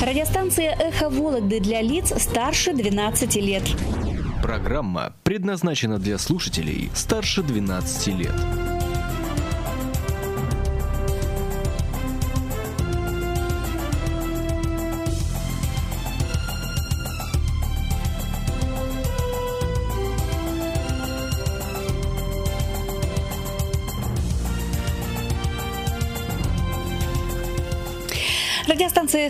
Радиостанция «Эхо Вологды» для лиц старше 12 лет. Программа предназначена для слушателей старше 12 лет.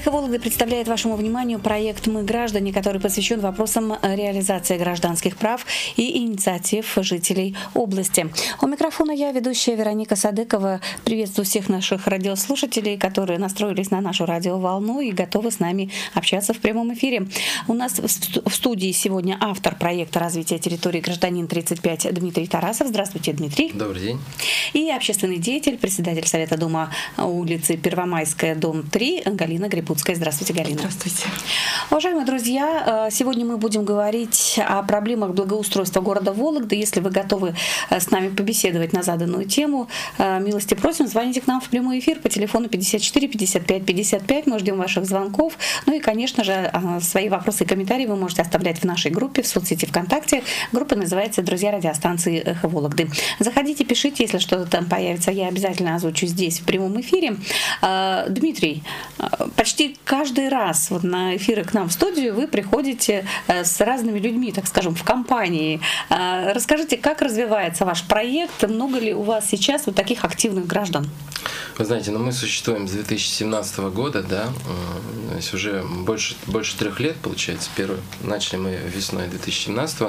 «Эхо Вологды» представляет вашему вниманию проект «Мы граждане», который посвящен вопросам реализации гражданских прав и инициатив жителей области. У микрофона я, ведущая Вероника Садыкова. Приветствую всех наших радиослушателей, которые настроились на нашу радиоволну и готовы с нами общаться в прямом эфире. У нас в студии сегодня автор проекта развития территории «Гражданин 35» Дмитрий Тарасов. Здравствуйте, Дмитрий. Добрый день. И общественный деятель, председатель Совета Дома улицы Первомайская, дом 3 Галина Грибутская. Здравствуйте, Галина. Здравствуйте. Уважаемые друзья, э, сегодня мы будем говорить о проблемах благоустройства города Вологды. Если вы готовы э, с нами побеседовать на заданную тему, э, милости просим, звоните к нам в прямой эфир по телефону 54 55 55. Мы ждем ваших звонков. Ну и, конечно же, свои вопросы и комментарии вы можете оставлять в нашей группе в соцсети ВКонтакте. Группа называется «Друзья радиостанции Эхо Вологды». Заходите, пишите, если что-то там появится. Я обязательно озвучу здесь в прямом эфире. Дмитрий, почти каждый раз вот на эфиры к нам в студию вы приходите э, с разными людьми, так скажем, в компании. Э, расскажите, как развивается ваш проект? Много ли у вас сейчас вот таких активных граждан? Вы знаете, ну мы существуем с 2017 года, да, то есть уже больше, больше трех лет, получается, первый. Начали мы весной 2017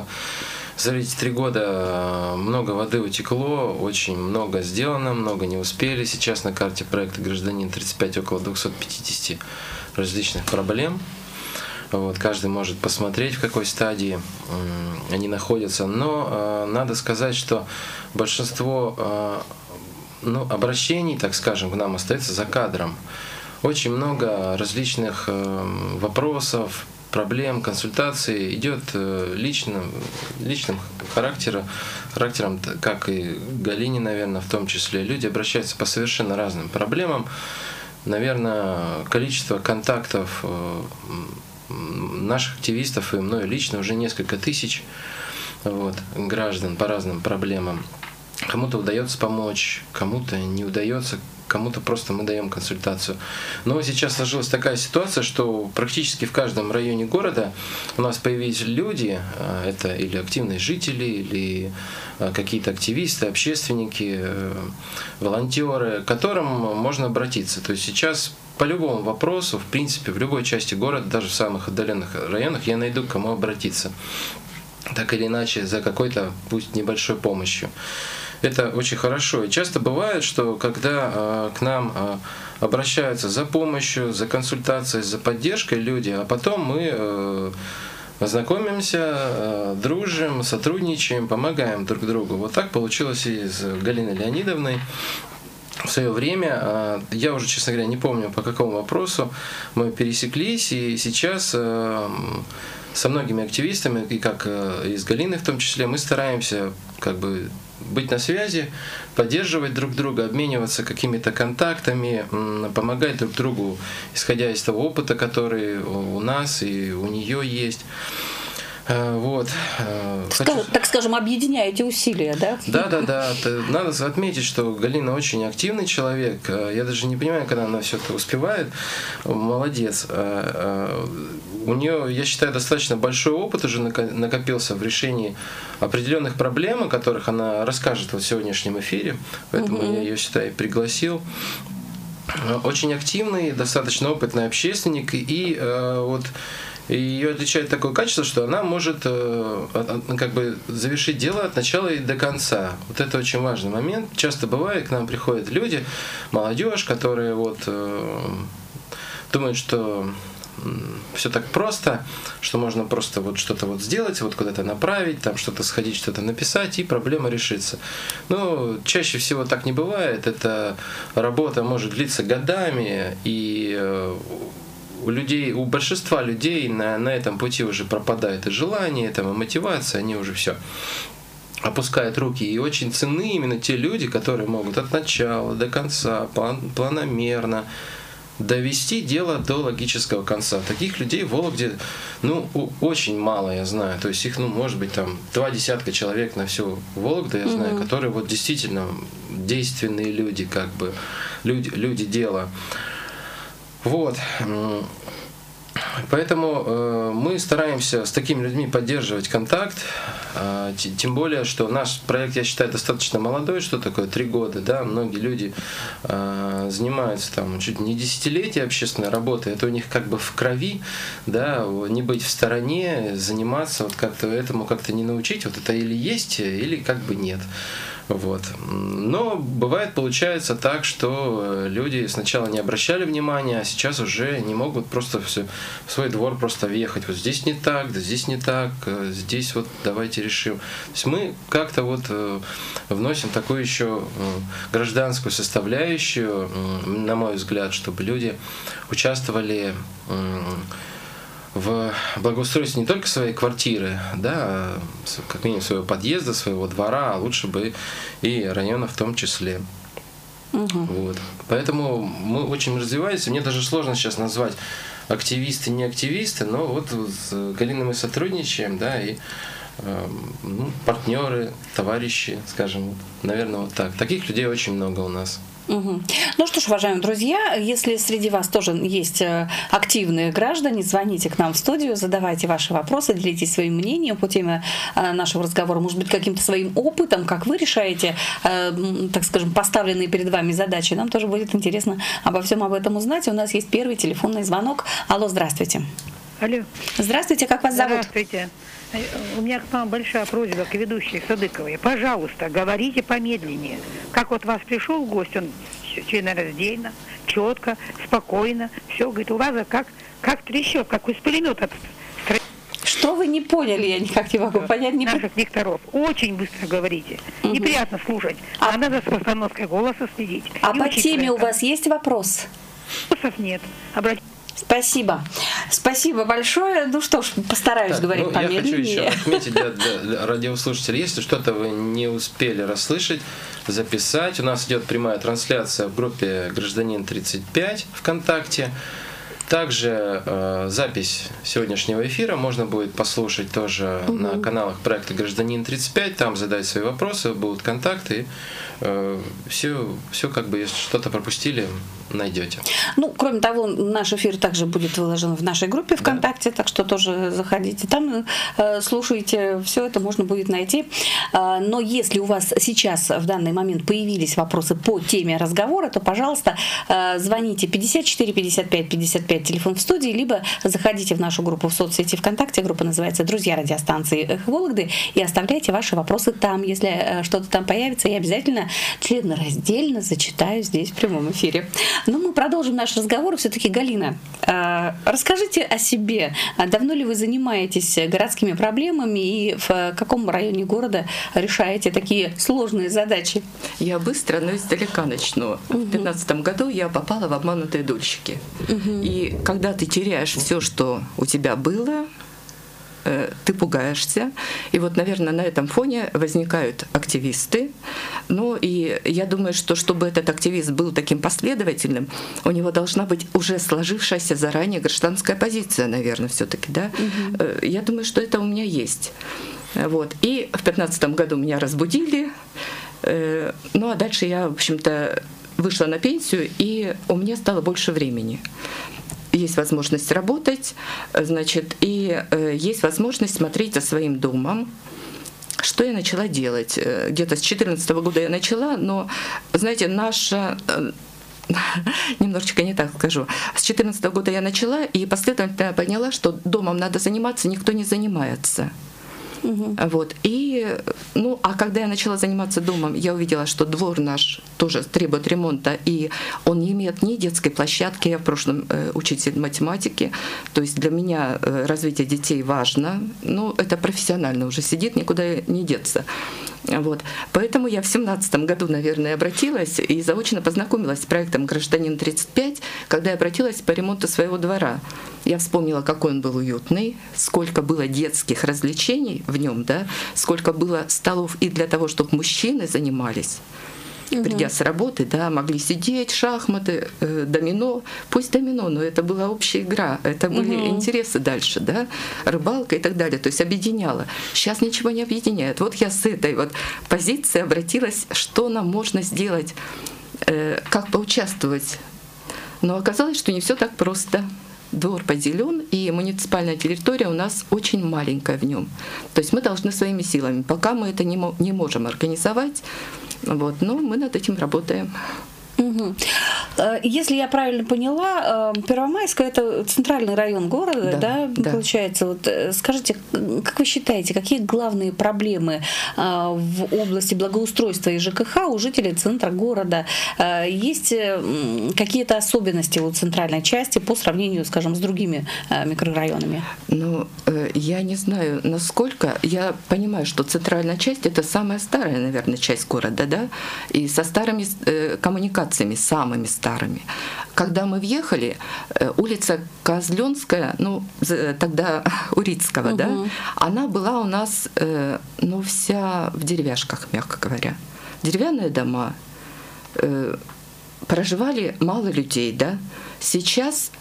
за эти три года э, много воды утекло, очень много сделано, много не успели. Сейчас на карте проекта «Гражданин» 35 около 250 различных проблем. Вот, каждый может посмотреть, в какой стадии они находятся. Но э, надо сказать, что большинство э, ну, обращений, так скажем, к нам остается за кадром. Очень много различных э, вопросов, проблем, консультаций идет э, личным, личным характером, характером, как и Галине, наверное, в том числе. Люди обращаются по совершенно разным проблемам. Наверное, количество контактов э, наших активистов и мною лично уже несколько тысяч вот, граждан по разным проблемам. Кому-то удается помочь, кому-то не удается, кому-то просто мы даем консультацию. Но сейчас сложилась такая ситуация, что практически в каждом районе города у нас появились люди, а, это или активные жители, или а, какие-то активисты, общественники, э, волонтеры, к которым можно обратиться. То есть сейчас по любому вопросу, в принципе, в любой части города, даже в самых отдаленных районах, я найду, к кому обратиться. Так или иначе, за какой-то, пусть небольшой помощью. Это очень хорошо. И часто бывает, что когда э, к нам э, обращаются за помощью, за консультацией, за поддержкой люди, а потом мы э, знакомимся, дружим, сотрудничаем, помогаем друг другу. Вот так получилось и с Галиной Леонидовной. В свое время, я уже, честно говоря, не помню по какому вопросу, мы пересеклись, и сейчас со многими активистами, и как и с Галиной в том числе, мы стараемся как бы быть на связи, поддерживать друг друга, обмениваться какими-то контактами, помогать друг другу, исходя из того опыта, который у нас и у нее есть. Э, вот. Э, хочу... Так скажем, объединяете усилия, да? Да, да, да. Надо отметить, что Галина очень активный человек. Э, я даже не понимаю, когда она все это успевает. Молодец. У нее, я считаю, достаточно большой опыт уже накопился в решении определенных проблем, о которых она расскажет в сегодняшнем эфире. Поэтому угу. я ее, считаю, пригласил очень активный, достаточно опытный общественник, и э, вот ее отличает такое качество, что она может э, как бы завершить дело от начала и до конца. Вот это очень важный момент. Часто бывает, к нам приходят люди, молодежь, которые вот э, думают, что все так просто, что можно просто вот что-то вот сделать, вот куда-то направить, там что-то сходить, что-то написать, и проблема решится. Но чаще всего так не бывает. Эта работа может длиться годами, и э, у людей, у большинства людей на, на этом пути уже пропадает и желание, там, и мотивация, они уже все опускают руки. И очень ценны именно те люди, которые могут от начала до конца, план, планомерно, довести дело до логического конца. Таких людей в Вологде, ну, очень мало, я знаю. То есть их, ну, может быть, там два десятка человек на всю Вологду, я знаю, угу. которые вот действительно действенные люди, как бы, люди, люди дела. Вот. Поэтому э, мы стараемся с такими людьми поддерживать контакт, э, тем более, что наш проект, я считаю, достаточно молодой, что такое три года, да, многие люди э, занимаются там чуть не десятилетия общественной работы, это у них как бы в крови, да, не быть в стороне, заниматься, вот как-то этому как-то не научить, вот это или есть, или как бы нет. Вот. Но бывает, получается так, что э, люди сначала не обращали внимания, а сейчас уже не могут просто все, в свой двор просто въехать. Вот здесь не так, да здесь не так, э, здесь вот давайте решим. То есть мы как-то вот э, вносим такую еще гражданскую составляющую, на мой взгляд, чтобы люди участвовали в благоустройстве не только своей квартиры, да, а как минимум своего подъезда, своего двора, а лучше бы и района в том числе. Угу. Вот. Поэтому мы очень развиваемся. Мне даже сложно сейчас назвать активисты, не активисты, но вот с Галиной мы сотрудничаем, да, и э, ну, партнеры, товарищи, скажем, наверное, вот так. Таких людей очень много у нас. Угу. Ну что ж, уважаемые друзья, если среди вас тоже есть э, активные граждане, звоните к нам в студию, задавайте ваши вопросы, делитесь своим мнением по теме э, нашего разговора, может быть, каким-то своим опытом, как вы решаете, э, так скажем, поставленные перед вами задачи. Нам тоже будет интересно обо всем об этом узнать. У нас есть первый телефонный звонок. Алло, здравствуйте. Алло. Здравствуйте, как вас зовут? Здравствуйте. У меня к вам большая просьба к ведущей Садыковой. Пожалуйста, говорите помедленнее. Как вот вас пришел гость, он членораздельно, четко, спокойно. Все, говорит, у вас как, как трещет, как из пулемета. Что вы не поняли? Я никак не могу понять. Не Наших дикторов. Очень быстро говорите. Угу. Неприятно слушать. А, а надо с постановкой голоса следить. А И по теме у вас есть вопрос? Вопросов нет. Обратитесь. Спасибо. Спасибо большое. Ну что ж, постараюсь так, говорить ну, помедленнее. Я хочу еще отметить для, для радиослушателей, если что-то вы не успели расслышать, записать. У нас идет прямая трансляция в группе «Гражданин 35» ВКонтакте. Также э, запись сегодняшнего эфира можно будет послушать тоже угу. на каналах проекта «Гражданин 35». Там задать свои вопросы, будут контакты. Все, все как бы, если что-то пропустили, найдете. Ну, кроме того, наш эфир также будет выложен в нашей группе ВКонтакте, да. так что тоже заходите там, э, слушайте, все это можно будет найти. Э, но если у вас сейчас в данный момент появились вопросы по теме разговора, то, пожалуйста, э, звоните 54 55 55, телефон в студии, либо заходите в нашу группу в соцсети ВКонтакте, группа называется «Друзья радиостанции Вологды», и оставляйте ваши вопросы там. Если что-то там появится, я обязательно членораздельно зачитаю здесь в прямом эфире. Но мы продолжим наш разговор. Все-таки, Галина, а, расскажите о себе. А давно ли вы занимаетесь городскими проблемами и в каком районе города решаете такие сложные задачи? Я быстро, но издалека начну. Угу. В 2015 году я попала в обманутые дольщики. Угу. И когда ты теряешь все, что у тебя было, Э, ты пугаешься. И вот, наверное, на этом фоне возникают активисты. Ну и я думаю, что чтобы этот активист был таким последовательным, у него должна быть уже сложившаяся заранее гражданская позиция, наверное, все-таки, да. Угу. Я думаю, что это у меня есть. Вот. И в 2015 году меня разбудили. Э, ну а дальше я, в общем-то, вышла на пенсию, и у меня стало больше времени есть возможность работать, значит, и э, есть возможность смотреть за своим домом, что я начала делать? Э, где-то с 2014 года я начала, но, знаете, наша э, немножечко не так скажу. С 2014 года я начала и последовательно поняла, что домом надо заниматься, никто не занимается. Угу. Вот. И, ну, а когда я начала заниматься домом, я увидела, что двор наш тоже требует ремонта, и он не имеет ни детской площадки. Я в прошлом э, учитель математики. То есть для меня э, развитие детей важно. Ну, это профессионально уже сидит, никуда не деться. Вот. Поэтому я в семнадцатом году, наверное, обратилась и заочно познакомилась с проектом «Гражданин 35», когда я обратилась по ремонту своего двора. Я вспомнила, какой он был уютный, сколько было детских развлечений в нем, да, сколько было столов и для того, чтобы мужчины занимались, придя с работы, да, могли сидеть, шахматы, э, домино, пусть домино, но это была общая игра, это были угу. интересы дальше, да, рыбалка и так далее, то есть объединяло. Сейчас ничего не объединяет. Вот я с этой вот позиции обратилась, что нам можно сделать, э, как поучаствовать. Но оказалось, что не все так просто двор поделен, и муниципальная территория у нас очень маленькая в нем. То есть мы должны своими силами. Пока мы это не, не можем организовать, вот, но мы над этим работаем. Угу. Если я правильно поняла, э, Первомайская это центральный район города, да, да, да. получается. Вот э, скажите, как вы считаете, какие главные проблемы в области благоустройства и ЖКХ у жителей центра города? Есть какие-то особенности у центральной части по сравнению, скажем, с другими микрорайонами? Ну, я не знаю, насколько. Я понимаю, что центральная часть это самая старая, наверное, часть города, да, и со старыми коммуникациями коммуникациями, самыми старыми. Когда мы въехали, э, улица Козленская, ну, тогда Урицкого, угу. да, она была у нас, э, ну, вся в деревяшках, мягко говоря. Деревянные дома, э, проживали мало людей, да. Сейчас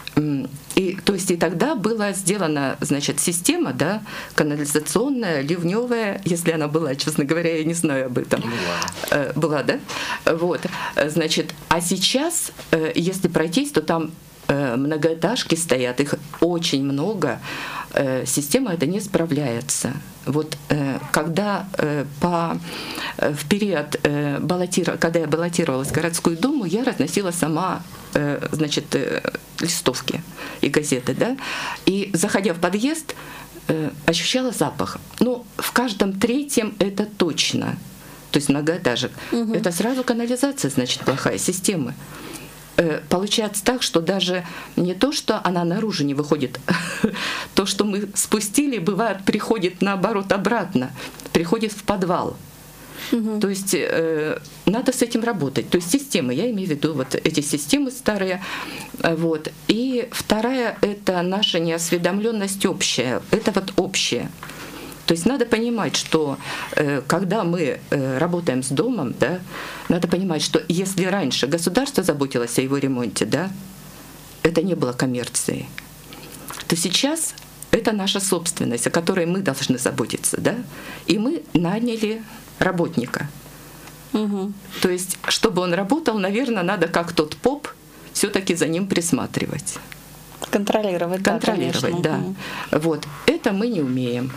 и, то есть и тогда была сделана, значит, система, да, канализационная, ливневая, если она была, честно говоря, я не знаю об этом. Была. Э, была, да? Вот, значит, а сейчас, э, если пройтись, то там э, многоэтажки стоят, их очень много, система это не справляется. Вот когда по, в период баллотира, когда я баллотировалась в городскую думу, я разносила сама значит, листовки и газеты, да, и заходя в подъезд, э, ощущала запах. Ну, в каждом третьем это точно. То есть многоэтажек. Угу. Это сразу канализация, значит, плохая система. Э, получается так, что даже не то, что она наружу не выходит, то, что мы спустили, бывает, приходит наоборот обратно, приходит в подвал. Угу. То есть э, надо с этим работать. То есть системы, я имею в виду вот эти системы старые. Э, вот. И вторая — это наша неосведомленность общая. Это вот общее. То есть надо понимать, что э, когда мы э, работаем с домом, да, надо понимать, что если раньше государство заботилось о его ремонте, да, это не было коммерцией, то сейчас это наша собственность, о которой мы должны заботиться, да, и мы наняли работника. Угу. То есть, чтобы он работал, наверное, надо как тот поп все-таки за ним присматривать. Контролировать, Контролировать, да. да. Вот. Это мы не умеем.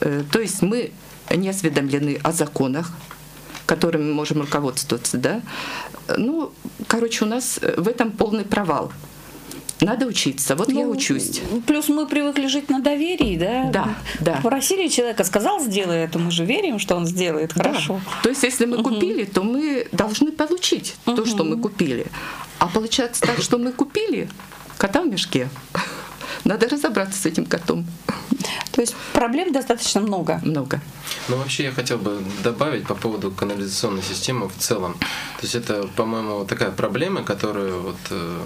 Э, то есть мы не осведомлены о законах, которыми мы можем руководствоваться, да. Ну, короче, у нас в этом полный провал. Надо учиться. Вот ну, я учусь. Плюс мы привыкли жить на доверии, да? Да, да. Попросили человека, сказал, сделай это, мы же верим, что он сделает хорошо. Да. То есть, если мы угу. купили, то мы должны получить угу. то, что мы купили. А получается так, что мы купили кота в мешке. Надо разобраться с этим котом. То есть проблем достаточно много. Много. Ну, вообще я хотел бы добавить по поводу канализационной системы в целом. То есть это, по-моему, такая проблема, которую вот э,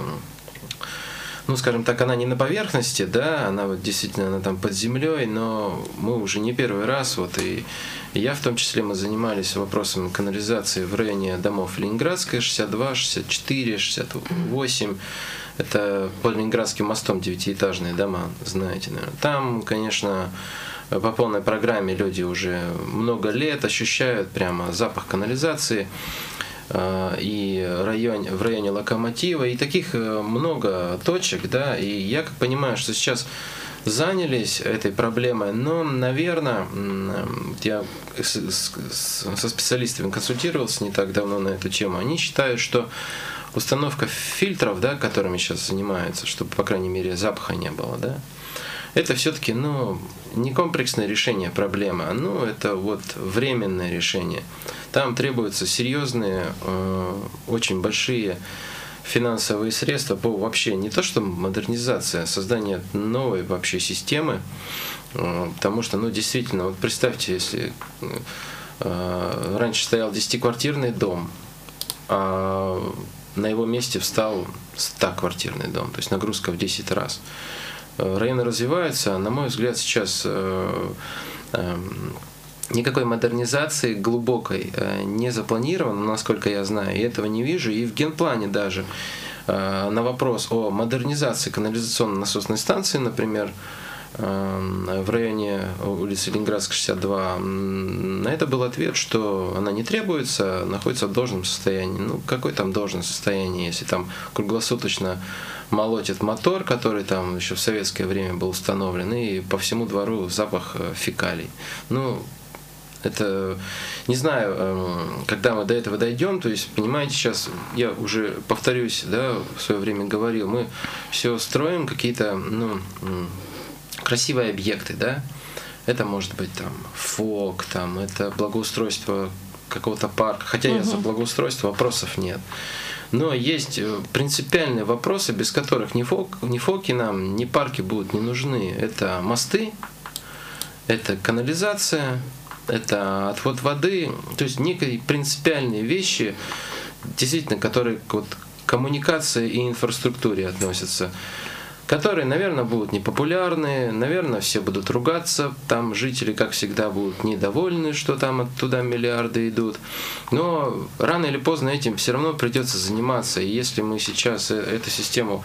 ну, скажем так, она не на поверхности, да, она вот действительно она там под землей, но мы уже не первый раз, вот и, и я в том числе, мы занимались вопросом канализации в районе домов Ленинградская, 62, 64, 68, это под Ленинградским мостом девятиэтажные дома, знаете, наверное. Там, конечно, по полной программе люди уже много лет ощущают прямо запах канализации. Э, и район, в районе Локомотива, и таких э, много точек, да, и я как понимаю, что сейчас занялись этой проблемой, но, наверное, я со специалистами консультировался не так давно на эту тему, они считают, что установка фильтров, да, которыми сейчас занимаются, чтобы, по крайней мере, запаха не было, да, это все-таки, ну, не комплексное решение проблемы, а, ну, это вот временное решение. Там требуются серьезные, э, очень большие финансовые средства по вообще не то что модернизация, а создание новой вообще системы, э, потому что, ну, действительно, вот представьте, если э, раньше стоял десятиквартирный дом, а на его месте встал 100-квартирный дом, то есть нагрузка в 10 раз. Районы развиваются, на мой взгляд, сейчас эм, никакой модернизации глубокой э, не запланировано, насколько я знаю, и этого не вижу. И в генплане даже э, на вопрос о модернизации канализационно-насосной станции, например, э, в районе улицы Ленинградская, 62, на это был ответ, что она не требуется, находится в должном состоянии. Ну, какое там должное состояние, если там круглосуточно молотит мотор, который там еще в советское время был установлен, и по всему двору запах фекалий. Ну, это, не знаю, эм, когда мы до этого дойдем, то есть, понимаете, сейчас я уже повторюсь, да, в свое время говорил, мы все строим какие-то, ну, красивые объекты, да, это может быть там фок, там, это благоустройство какого-то парка, хотя угу. я за благоустройство вопросов нет. Но есть э, принципиальные вопросы, без которых ни, фок, ни фоки нам, ни парки будут не нужны. Это мосты, это канализация, это отвод воды, то есть некие принципиальные вещи, действительно, которые к вот, коммуникации и инфраструктуре относятся которые, наверное, будут непопулярны, наверное, все будут ругаться, там жители, как всегда, будут недовольны, что там оттуда миллиарды идут. Но рано или поздно этим все равно придется заниматься. И если мы сейчас э, эту систему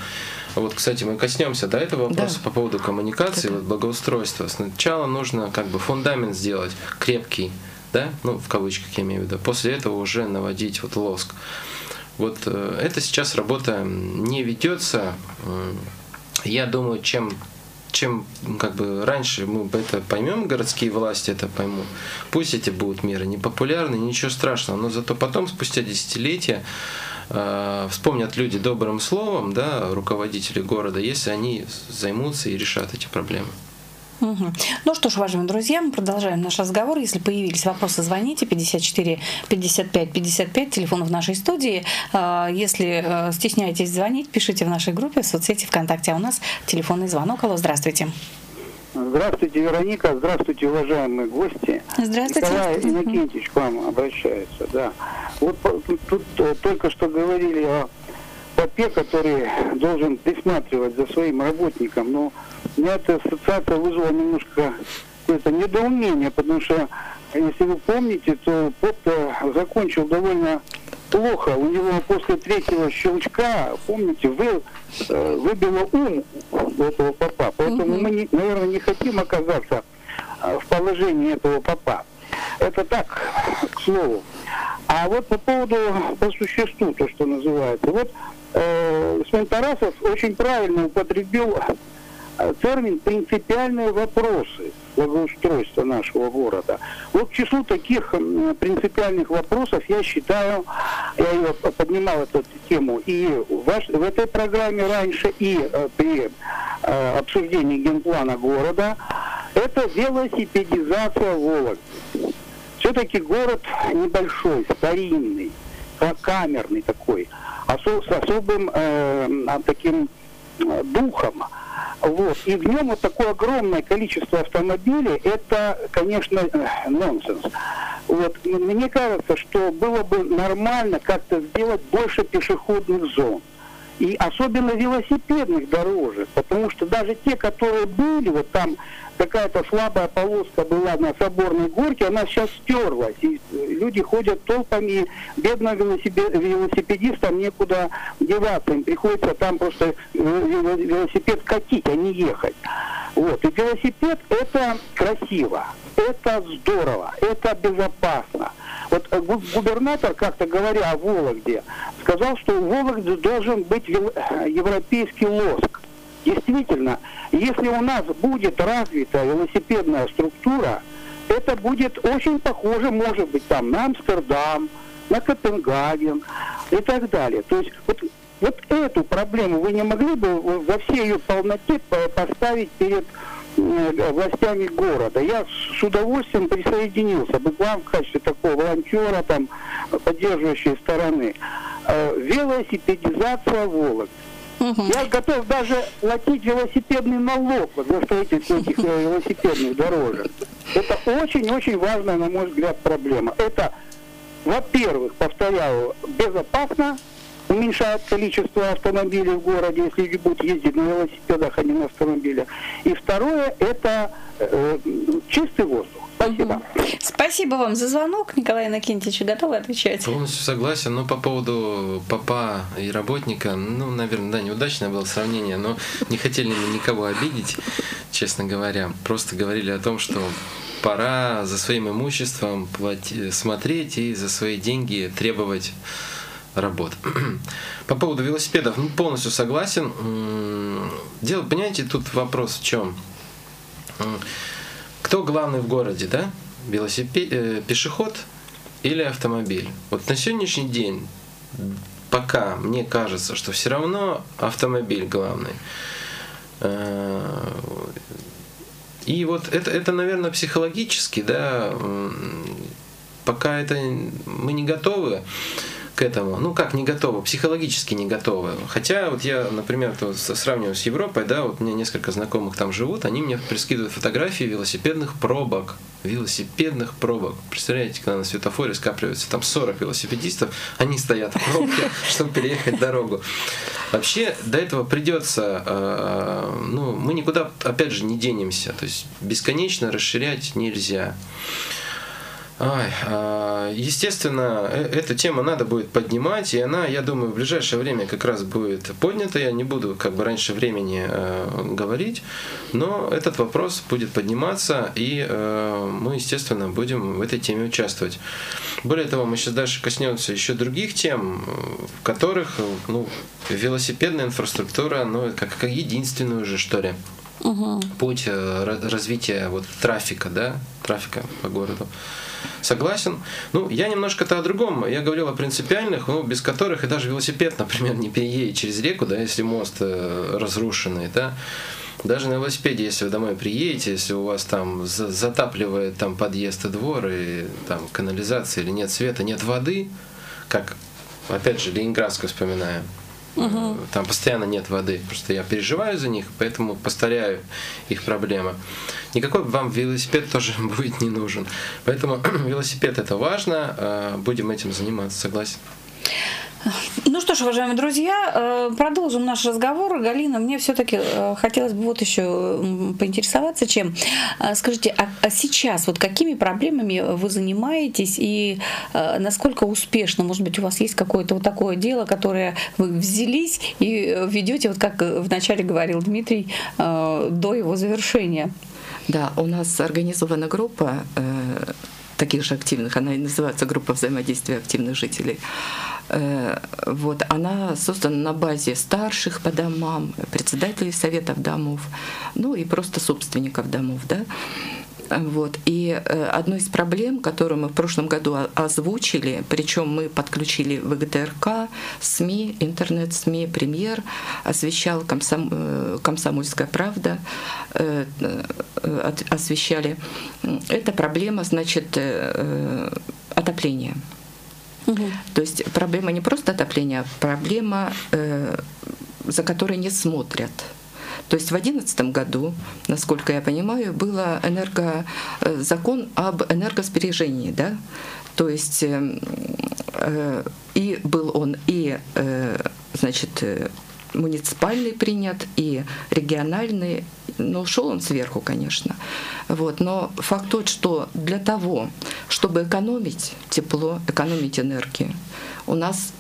вот, кстати, мы коснемся до этого вопроса да. по поводу коммуникации, вот, благоустройства. Сначала нужно как бы фундамент сделать крепкий, да, ну, в кавычках я имею в виду. После этого уже наводить вот лоск. Вот э, это сейчас работа не ведется. Я думаю, чем чем как бы раньше мы это поймем, городские власти это поймут, пусть эти будут меры непопулярны, ничего страшного, но зато потом, спустя десятилетия, э, вспомнят люди добрым словом, да, руководители города, если они займутся и решат эти проблемы. Угу. Ну что ж, уважаемые друзья, мы продолжаем наш разговор. Если появились вопросы, звоните 54 55 55, телефон в нашей студии. А, если э, стесняетесь звонить, пишите в нашей группе в соцсети ВКонтакте. А у нас телефонный звонок. Алло, здравствуйте. Здравствуйте, Вероника. Здравствуйте, уважаемые гости. Здравствуйте. Николай Иннокентьевич к вам обращается. Да. Вот тут, тут э, только что говорили о папе, который должен присматривать за своим работником. Но меня эта ассоциация вызвала немножко это недоумение, потому что, если вы помните, то поп закончил довольно плохо. У него после третьего щелчка, помните, вы, э, выбило ум у этого папа. Поэтому мы, не, наверное, не хотим оказаться э, в положении этого папа. Это так, к слову. А вот по поводу, по существу, то, что называется. Вот э, господин Тарасов очень правильно употребил Э, термин «принципиальные вопросы» благоустройства нашего города. Вот к числу таких принципиальных вопросов я считаю, я поднимал эту тему и в этой программе раньше, и э, при э, обсуждении генплана города, это велосипедизация Вологды. Все-таки город небольшой, старинный, камерный такой, с особым э, таким э, духом. Вот. И в нем вот такое огромное количество автомобилей, это, конечно, нонсенс. Вот. Мне кажется, что было бы нормально как-то сделать больше пешеходных зон. И особенно велосипедных дорожек, потому что даже те, которые были, вот там какая-то слабая полоска была на Соборной горке, она сейчас стерлась. И люди ходят толпами, бедным велосипедистам некуда деваться. Им приходится там просто э, велосипед катить, а не ехать. Вот. И велосипед это красиво, это здорово, это безопасно. Вот э, губернатор, как-то говоря о Вологде, сказал, что в Вологде должен быть э, европейский лоск. Действительно, если у нас будет развита велосипедная структура, это будет очень похоже, может быть, там на Амстердам, на Копенгаген и так далее. То есть вот, вот эту проблему вы не могли бы во всей ее полноте поставить перед э, властями города. Я с удовольствием присоединился бы к вам в качестве такого волонтера, там, поддерживающей стороны. Э, велосипедизация Вологды. Я готов даже платить велосипедный налог за строительство этих э, велосипедных дорожек. Это очень-очень важная, на мой взгляд, проблема. Это, во-первых, повторяю, безопасно, уменьшает количество автомобилей в городе, если люди будут ездить на велосипедах, а не на автомобилях. И второе, это э, чистый воздух. Спасибо. Спасибо. Вам за звонок, Николай Иннокентьевич. Готовы отвечать? Полностью согласен. Но по поводу папа и работника, ну, наверное, да, неудачное было сравнение, но не хотели мы никого обидеть, честно говоря. Просто говорили о том, что пора за своим имуществом плати, смотреть и за свои деньги требовать работ. По поводу велосипедов, ну, полностью согласен. Дело, понимаете, тут вопрос в чем? Кто главный в городе, да? Велосипед, э, пешеход или автомобиль? Вот на сегодняшний день пока мне кажется, что все равно автомобиль главный. Э, и вот это, это, наверное, психологически, да, пока это мы не готовы к этому. Ну как не готовы, психологически не готовы. Хотя вот я, например, то сравниваю с Европой, да, вот у меня несколько знакомых там живут, они мне прискидывают фотографии велосипедных пробок. Велосипедных пробок. Представляете, когда на светофоре скапливается там 40 велосипедистов, они стоят в пробке, чтобы переехать дорогу. Вообще до этого придется, э, ну, мы никуда, опять же, не денемся. То есть бесконечно расширять нельзя. Ай, а, естественно, э, эту тему надо будет поднимать, и она, я думаю, в ближайшее время как раз будет поднята. Я не буду как бы раньше времени э, говорить, но этот вопрос будет подниматься, и э, мы, естественно, будем в этой теме участвовать. Более того, мы сейчас дальше коснемся еще других тем, в которых ну, велосипедная инфраструктура, ну, как, как единственную уже, что ли, угу. путь развития вот трафика, да, трафика по городу. Согласен. Ну, я немножко-то о другом. Я говорил о принципиальных, ну, без которых и даже велосипед, например, не переедет через реку, да, если мост э, разрушенный, да. Даже на велосипеде, если вы домой приедете, если у вас там затапливает там подъезд и двор, и там канализация или нет света, нет воды, как, опять же, Ленинградскую вспоминаем, Угу. Там постоянно нет воды. Просто я переживаю за них, поэтому повторяю их проблемы. Никакой вам велосипед тоже будет не нужен. Поэтому велосипед это важно. Э, будем этим заниматься, согласен. Ну что ж, уважаемые друзья, э, продолжим наш разговор. Галина, мне все-таки э, хотелось бы вот еще поинтересоваться, чем. Э, скажите, а, а сейчас вот какими проблемами вы занимаетесь и насколько успешно, может быть, у вас есть какое-то вот такое дело, которое вы взялись и ведете, вот как вначале говорил Дмитрий, до его завершения? Да, у нас организована группа таких же активных, она и называется группа взаимодействия активных жителей. Э, вот, она создана на базе старших по домам, председателей советов домов, ну и просто собственников домов. Да? Вот. И э, одной из проблем, которую мы в прошлом году озвучили, причем мы подключили ВГТРК, СМИ, интернет-СМИ, премьер, освещал комсом, э, «Комсомольская правда», освещали. Это проблема, значит, отопления. То есть проблема не просто отопления, а проблема, за которой не смотрят. То есть в 2011 году, насколько я понимаю, был энерго... Э, закон об энергосбережении, да? То есть э, э, и был он и, значит, муниципальный принят, и региональный, но шел он сверху, конечно. Вот. Но факт тот, что для того, чтобы экономить тепло, экономить энергию, у нас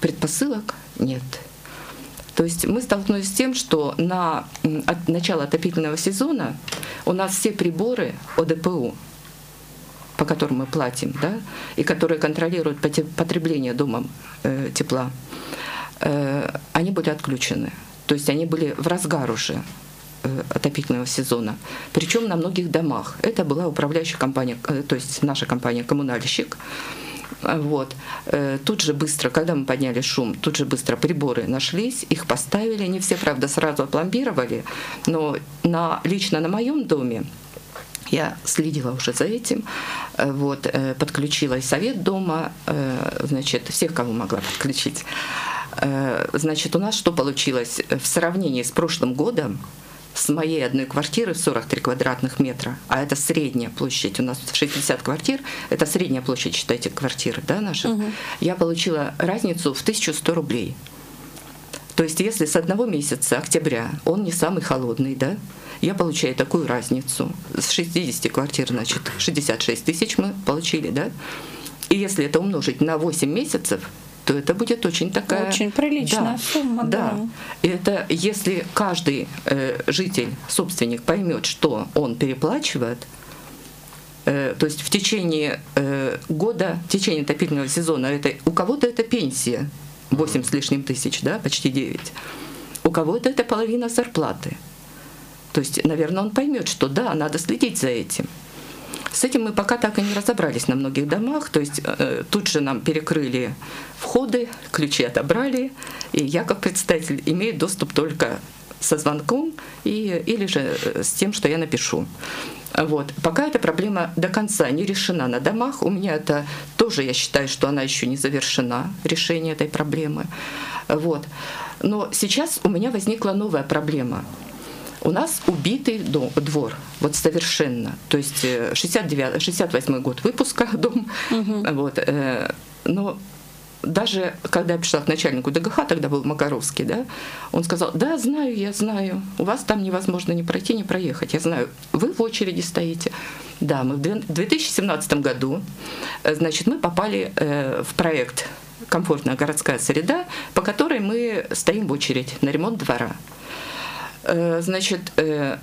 предпосылок нет. То есть мы столкнулись с тем, что на от начала отопительного сезона у нас все приборы ОДПУ, по которым мы платим, да, и которые контролируют потребление дома э, тепла, они были отключены. То есть они были в разгар уже э, отопительного сезона. Причем на многих домах. Это была управляющая компания, э, то есть наша компания «Коммунальщик», вот. Э, тут же быстро, когда мы подняли шум, тут же быстро приборы нашлись, их поставили. Не все, правда, сразу опломбировали, но на, лично на моем доме я следила уже за этим, э, вот, э, подключила и совет дома, значит, всех, кого могла подключить. Значит, у нас что получилось? В сравнении с прошлым годом с моей одной квартиры 43 квадратных метра, а это средняя площадь, у нас 60 квартир, это средняя площадь, считайте, квартиры да, наших, угу. я получила разницу в 1100 рублей. То есть если с одного месяца, октября, он не самый холодный, да, я получаю такую разницу. С 60 квартир, значит, 66 тысяч мы получили, да. И если это умножить на 8 месяцев, то это будет очень такая... Очень приличная да, сумма, да. да. И это если каждый э, житель, собственник поймет, что он переплачивает, э, то есть в течение э, года, в течение отопительного сезона, это, у кого-то это пенсия, 8 с лишним тысяч, да, почти 9. У кого-то это половина зарплаты. То есть, наверное, он поймет, что да, надо следить за этим. С этим мы пока так и не разобрались на многих домах. То есть э, тут же нам перекрыли входы, ключи отобрали, и я как представитель имею доступ только со звонком и, или же э, с тем, что я напишу. Вот. Пока эта проблема до конца не решена на домах, у меня это тоже, я считаю, что она еще не завершена, решение этой проблемы. Вот. Но сейчас у меня возникла новая проблема – у нас убитый дом, двор, вот совершенно. То есть 69, 68 год выпуска дом. Угу. Вот, э, но даже когда я пришла к начальнику ДГХ, тогда был Макаровский, да, он сказал, да, знаю, я знаю, у вас там невозможно ни пройти, ни проехать, я знаю, вы в очереди стоите. Да, мы в 2017 году, э, значит, мы попали э, в проект «Комфортная городская среда», по которой мы стоим в очередь на ремонт двора. Э, значит, э,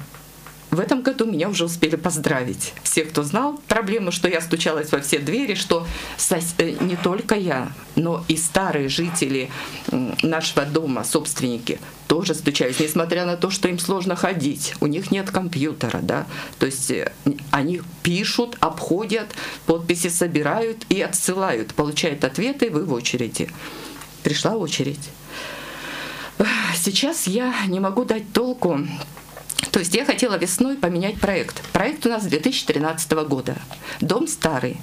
в этом году меня уже успели поздравить. Все, кто знал проблему, что я стучалась во все двери, что э, не только я, но и старые жители нашего дома, собственники, тоже стучались, несмотря на то, что им сложно ходить, у них нет компьютера, да, то есть они пишут, обходят, подписи собирают и отсылают, получают ответы, вы в очереди. Пришла очередь. Сейчас я не могу дать толку. То есть я хотела весной поменять проект. Проект у нас 2013 года. Дом старый.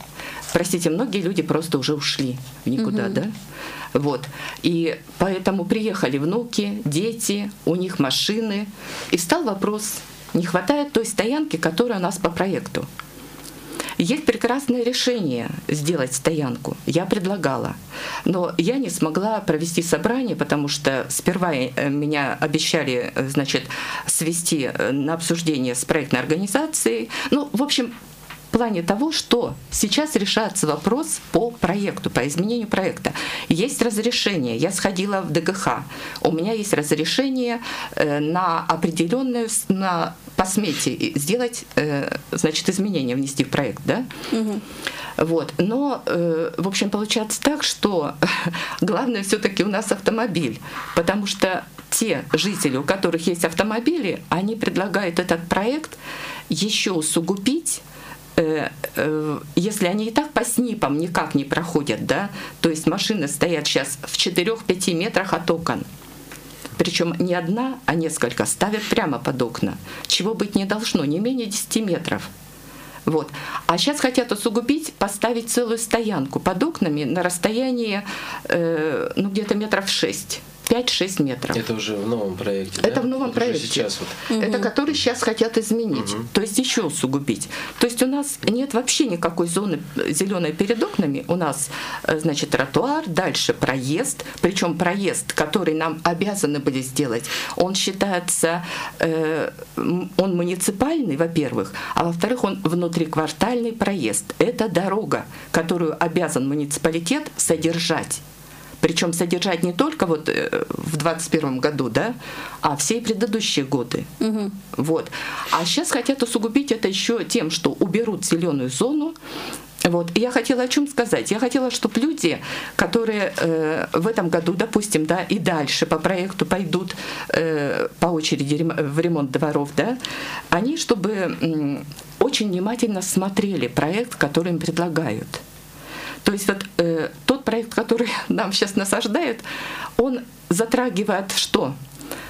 Простите, многие люди просто уже ушли в никуда, угу. да? Вот. И поэтому приехали внуки, дети, у них машины. И стал вопрос, не хватает той стоянки, которая у нас по проекту. Есть прекрасное решение сделать стоянку. Я предлагала. Но я не смогла провести собрание, потому что сперва э, меня обещали э, значит, свести э, на обсуждение с проектной организацией. Ну, в общем, плане того, что сейчас решается вопрос по проекту, по изменению проекта. Есть разрешение. Я сходила в ДГХ. У меня есть разрешение э, на определенную, на по смете сделать, э, значит, изменения, внести в проект, да? Угу. Вот. Но, э, в общем, получается так, что главное все-таки у нас автомобиль, потому что те жители, у которых есть автомобили, они предлагают этот проект еще усугубить если они и так по СНИПам никак не проходят, да, то есть машины стоят сейчас в 4-5 метрах от окон, причем не одна, а несколько ставят прямо под окна, чего быть не должно, не менее 10 метров. Вот. А сейчас хотят усугубить, поставить целую стоянку под окнами на расстоянии э, ну, где-то метров 6. 5-6 метров. Это уже в новом проекте. Это да? в новом Это проекте. Сейчас вот. Это который сейчас хотят изменить. Угу. То есть еще усугубить. То есть у нас нет вообще никакой зоны зеленой перед окнами. У нас, э, значит, тротуар, дальше проезд. Причем проезд, который нам обязаны были сделать, он считается, э, он муниципальный, во-первых, а во-вторых, он внутриквартальный проезд. Это дорога, которую обязан муниципалитет содержать. Причем содержать не только вот э, в 2021 году, да, а все предыдущие годы. Угу. Вот. А сейчас хотят усугубить это еще тем, что уберут зеленую зону, вот. И я хотела о чем сказать? Я хотела, чтобы люди, которые э, в этом году, допустим, да, и дальше по проекту пойдут э, по очереди в ремонт дворов, да, они чтобы э, очень внимательно смотрели проект, который им предлагают. То есть вот э, тот проект, который нам сейчас насаждают, он затрагивает что?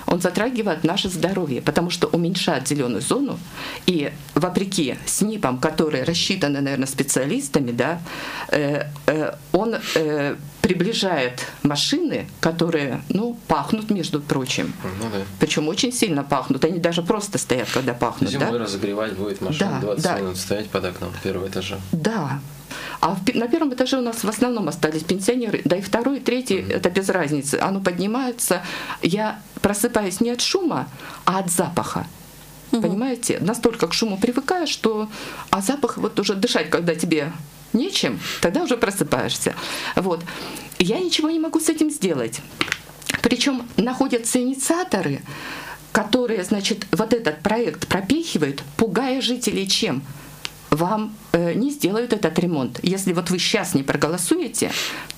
Он затрагивает наше здоровье, потому что уменьшает зеленую зону, и вопреки СНИПам, которые рассчитаны, наверное, специалистами, да, э, э, он э, приближает машины, которые, ну, пахнут, между прочим. Ну, да. Причем очень сильно пахнут. Они даже просто стоят, когда пахнут. Зимой да? разогревать будет машина да, 20 да. минут стоять под окном первого этажа. Да, А в, на первом этаже у нас в основном остались пенсионеры, да и второй, и третий, mm-hmm. это без разницы. Оно поднимается. Я просыпаюсь не от шума, а от запаха. Угу. Понимаете? Настолько к шуму привыкаешь, что а запах вот уже дышать, когда тебе нечем, тогда уже просыпаешься. Вот. Я ничего не могу с этим сделать. Причем находятся инициаторы, которые, значит, вот этот проект пропихивают, пугая жителей чем? Вам не сделают этот ремонт. Если вот вы сейчас не проголосуете,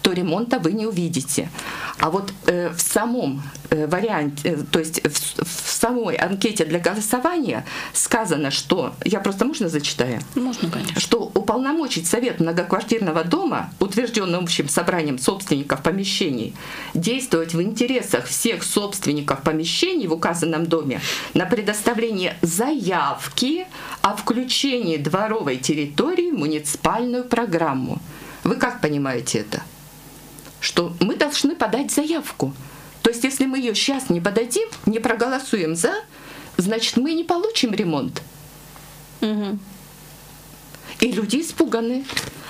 то ремонта вы не увидите. А вот э, в самом э, варианте, э, то есть в, в самой анкете для голосования сказано, что, я просто можно зачитаю? Можно, конечно. Что уполномочить Совет многоквартирного дома, утвержденный общим собранием собственников помещений, действовать в интересах всех собственников помещений в указанном доме на предоставление заявки о включении дворовой территории в муниципальную программу. Вы как понимаете это? что мы должны подать заявку. То есть, если мы ее сейчас не подадим, не проголосуем за, значит, мы не получим ремонт. Угу. И люди испуганы.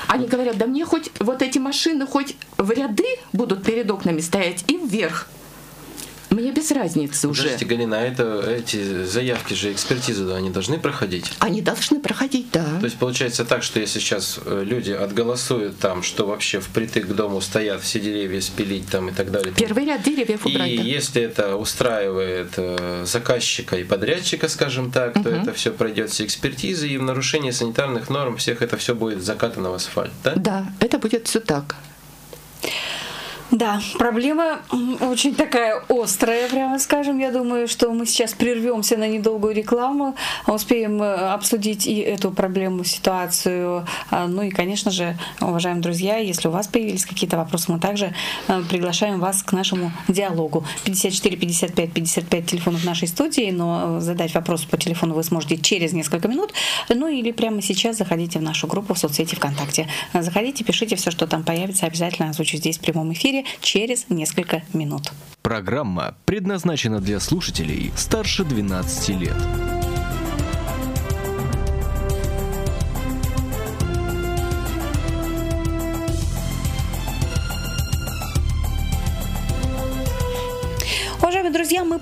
Они говорят, да мне хоть вот эти машины хоть в ряды будут перед окнами стоять и вверх. Мне без разницы уже. Подождите, Галина, а это, эти заявки же, экспертизы, да, они должны проходить? Они должны проходить, да. То есть получается так, что если сейчас э, люди отголосуют там, что вообще впритык к дому стоят все деревья спилить там и так далее. Первый ряд деревьев убрать. И да. если это устраивает э, заказчика и подрядчика, скажем так, угу. то это все пройдет все экспертизы, и в нарушении санитарных норм всех это все будет закатано в асфальт, да? Да, это будет все так. Да, проблема очень такая острая, прямо скажем. Я думаю, что мы сейчас прервемся на недолгую рекламу, успеем э, обсудить и эту проблему, ситуацию. А, ну и, конечно же, уважаемые друзья, если у вас появились какие-то вопросы, мы также э, приглашаем вас к нашему диалогу. 54 55 55 телефонов нашей студии, но задать вопрос по телефону вы сможете через несколько минут. Ну или прямо сейчас заходите в нашу группу в соцсети ВКонтакте. Заходите, пишите все, что там появится, обязательно озвучу здесь в прямом эфире через несколько минут. Программа предназначена для слушателей старше 12 лет.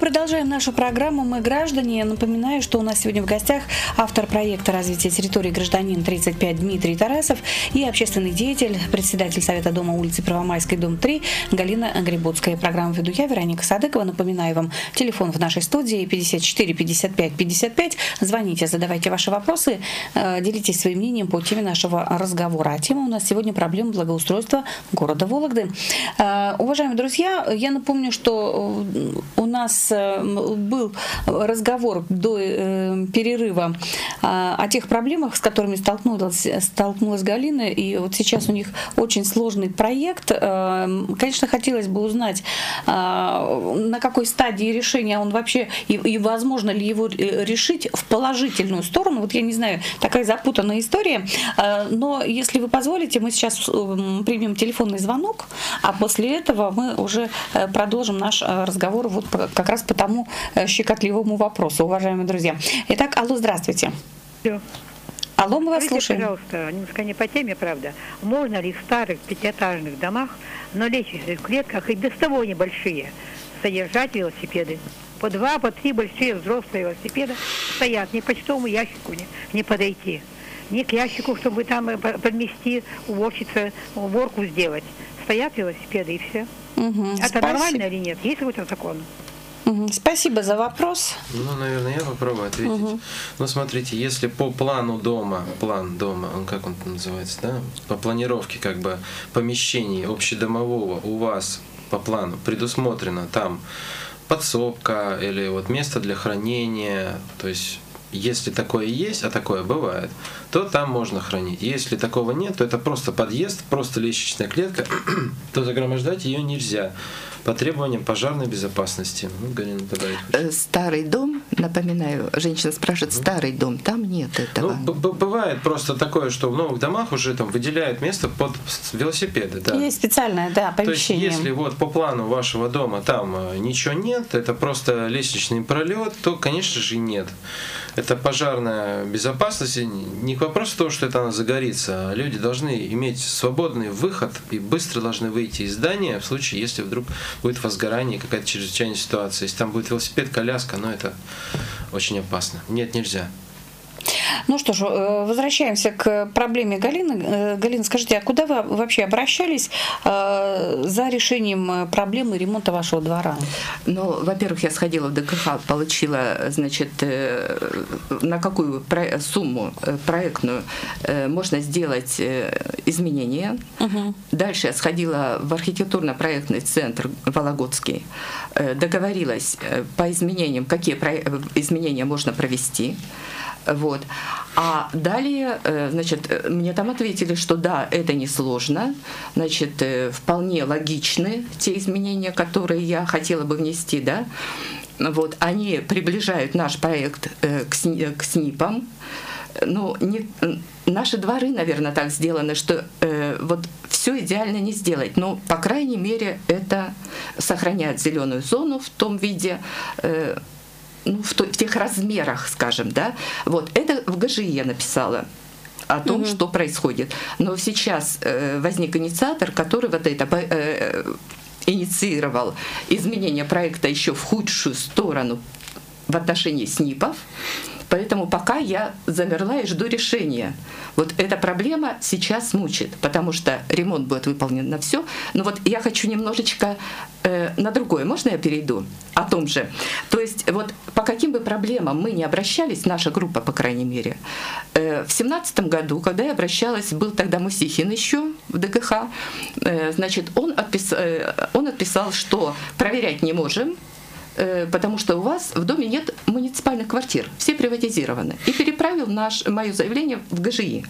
Продолжаем нашу программу «Мы граждане». Напоминаю, что у нас сегодня в гостях автор проекта развития территории гражданин 35 Дмитрий Тарасов и общественный деятель, председатель Совета дома улицы Первомайской, дом 3 Галина Грибутская. Программу веду я, Вероника Садыкова. Напоминаю вам, телефон в нашей студии 54 55 55. Звоните, задавайте ваши вопросы, э, делитесь своим мнением по теме нашего разговора. А тема у нас сегодня проблема благоустройства города Вологды. Э, уважаемые друзья, я напомню, что э, у нас был разговор до э, перерыва а, о тех проблемах, с которыми столкнулась, столкнулась Галина, и вот сейчас у них очень сложный проект. Э, конечно, хотелось бы узнать, а, на какой стадии решения он вообще, и, и возможно ли его решить в положительную сторону. Вот я не знаю, такая запутанная история, но если вы позволите, мы сейчас примем телефонный звонок, а после этого мы уже продолжим наш разговор вот как раз по тому э, щекотливому вопросу, уважаемые друзья. Итак, алло, здравствуйте. Все. Алло, мы вас Скажите, слушаем. пожалуйста, немножко не по теме, правда. Можно ли в старых пятиэтажных домах, но лестничных клетках и без того небольшие, содержать велосипеды? По два, по три большие взрослые велосипеда стоят. Ни почтовому ящику не, не подойти. Ни к ящику, чтобы там э, подмести, уборщица, уборку сделать. Стоят велосипеды и все. Угу, Это спасибо. нормально или нет? Есть какой-то закон? Угу. Спасибо за вопрос. Ну, наверное, я попробую ответить. Угу. Ну, смотрите, если по плану дома, план дома, он как он называется, да, по планировке как бы помещений общедомового у вас по плану предусмотрено там подсобка или вот место для хранения, то есть если такое есть, а такое бывает, то там можно хранить. Если такого нет, то это просто подъезд, просто лестничная клетка, то загромождать ее нельзя. по требованиям пожарной безопасности. Ну, Галина добавить. Э, Старый дом, напоминаю, женщина спрашивает, старый дом, там нет этого. Ну, бывает просто такое, что в новых домах уже там выделяют место под велосипеды. Да. Есть специальное, да, То есть, помещение. если вот по плану вашего дома там э, ничего нет, это просто лестничный пролет, то, конечно же, нет. Это пожарная безопасность. И Не к вопросу того, что это она загорится. Люди должны иметь свободный выход и быстро должны выйти из здания в случае, если вдруг будет возгорание, какая-то чрезвычайная ситуация. Если там будет велосипед, коляска, но это очень опасно. Нет, нельзя. Ну что ж, э, возвращаемся к проблеме Галины. Э, Галина, скажите, а куда вы вообще обращались э, за решением проблемы ремонта вашего двора? Ну, во-первых, я сходила в ДКХ, получила, значит, на какую сумму проектную можно сделать изменения. Дальше я сходила в архитектурно-проектный центр Вологодский, договорилась по изменениям, какие изменения можно провести. Вот. А далее, э, значит, мне там ответили, что да, это несложно, значит, э, вполне логичны те изменения, которые я хотела бы внести, да. Вот, они приближают наш проект э, к, сни- к СНИПам. Ну, не, наши дворы, наверное, так сделаны, что э, вот все идеально не сделать. Но, по крайней мере, это сохраняет зеленую зону в том виде, э, ну, в, то- в тех размерах, скажем, да. Вот это в ГЖИ я написала о том, что происходит. Но сейчас э, возник инициатор, который вот это э, инициировал изменение проекта еще в худшую сторону в отношении СНИПов. Поэтому пока я замерла и жду решения. Вот эта проблема сейчас мучит, потому что ремонт будет выполнен на все. Но вот я хочу немножечко э, на другое. Можно я перейду? О том же. То есть вот по каким бы проблемам мы не обращались, наша группа, по крайней мере, э, в семнадцатом году, когда я обращалась, был тогда Мусихин еще в ДКХ, э, значит, он, отпис, э, он отписал, что проверять не можем, потому что у вас в доме нет муниципальных квартир, все приватизированы. И переправил наш, мое заявление в ГЖИ.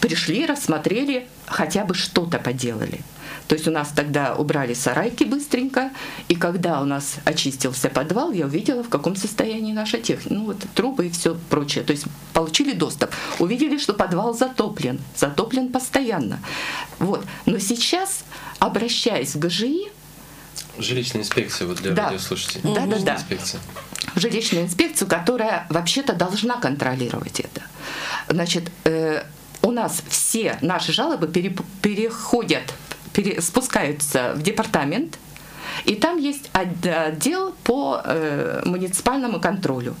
Пришли, рассмотрели, хотя бы что-то поделали. То есть у нас тогда убрали сарайки быстренько, и когда у нас очистился подвал, я увидела, в каком состоянии наша техника, ну вот трубы и все прочее. То есть получили доступ, увидели, что подвал затоплен, затоплен постоянно. Вот. Но сейчас, обращаясь в ГЖИ, Жилищная инспекция вот для Да. радиослушателей. Да, да, Жилищная да. инспекция. жилищную инспекцию, которая вообще-то должна контролировать это. Значит, э, у нас все наши жалобы переп- переходят, пере- спускаются в департамент, и там есть отдел по э, муниципальному контролю.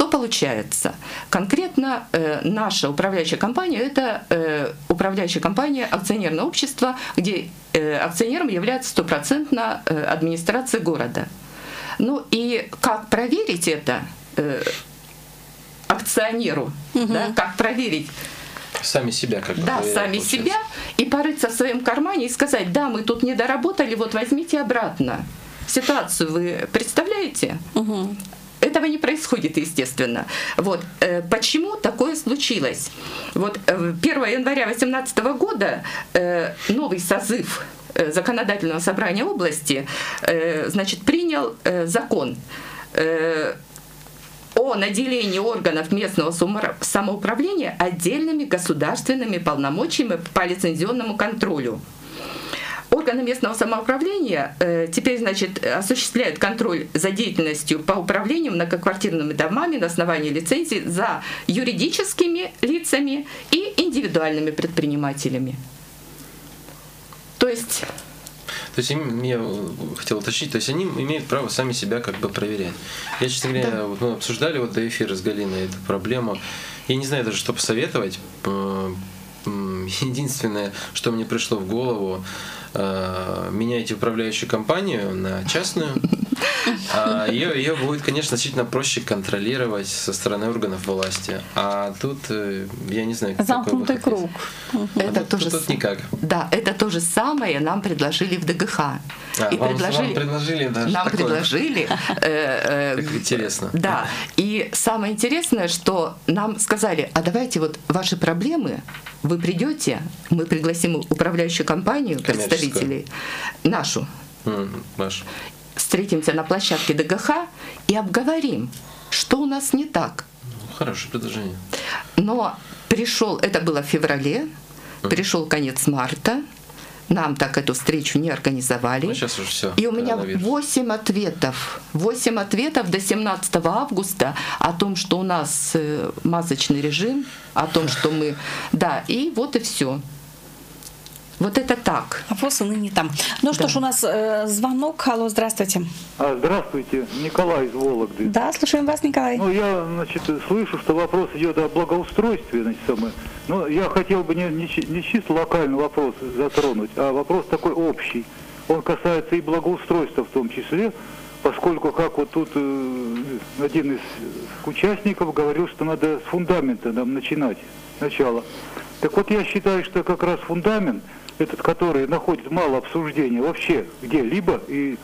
Что получается? Конкретно э, наша управляющая компания – это э, управляющая компания акционерного общества, где э, акционером является стопроцентно э, администрация города. Ну и как проверить это э, акционеру, да, как проверить Сами себя как бы да, проверяют, сами получается. себя и порыться в своем кармане и сказать, да, мы тут не доработали, вот возьмите обратно. Ситуацию вы представляете? Этого не происходит, естественно. Вот. э, Почему такое случилось? Вот э, 1 января 2018 года э, новый созыв э, законодательного собрания области э, значит, принял э, закон э, о наделении органов местного самоуправления отдельными государственными полномочиями по лицензионному контролю. Органы местного самоуправления э, теперь, значит, осуществляют контроль за деятельностью по управлению многоквартирными домами на основании лицензий за юридическими лицами и индивидуальными предпринимателями. То есть То есть им, я хотел уточнить, то есть они имеют право сами себя как бы проверять. Я, честно говоря, вот мы обсуждали вот до эфира с Галиной эту проблему. Я не знаю даже, что посоветовать. Э, Единственное, что мне пришло в голову, э, меняйте управляющую компанию на частную. А ее, ее будет, конечно, значительно проще контролировать со стороны органов власти. А тут, э, я не знаю, Замкнутый круг. Это тут, тоже тут никак. Да, это то же самое нам предложили в ДГХ. А, И вам, предложили, вам предложили даже нам такое? предложили. э, э, Как интересно. Да. И самое интересное, что нам сказали, а давайте вот ваши проблемы, вы придете, мы пригласим управляющую компанию, представителей, нашу, М, Маш. Встретимся на площадке ДГХ и обговорим, что у нас не так. Ну, Хорошее предложение. Но пришел, это было в феврале, пришел конец марта, нам так эту встречу не организовали. Ну, сейчас уже все. И у меня 8 ответов. 8 ответов до 17 августа о том, что у нас э, масочный режим, о том, что мы... Да, и вот и все. Вот это так. А ВОЗ ныне там. Ну что Да. ж, у нас э, звонок. Алло, здравствуйте. А, здравствуйте, Николай из Вологды. Да, слушаем вас, Николай. Ну, я, значит, слышу, что вопрос идет о благоустройстве, значит, самое. Но я хотел бы не, не, не чисто локальный вопрос затронуть, а вопрос такой общий. Он касается и благоустройства в том числе, поскольку, как вот тут э, один из участников говорил, что надо с фундамента нам начинать сначала. Так вот, я считаю, что как раз фундамент, этот, который находит мало обсуждения вообще где-либо, и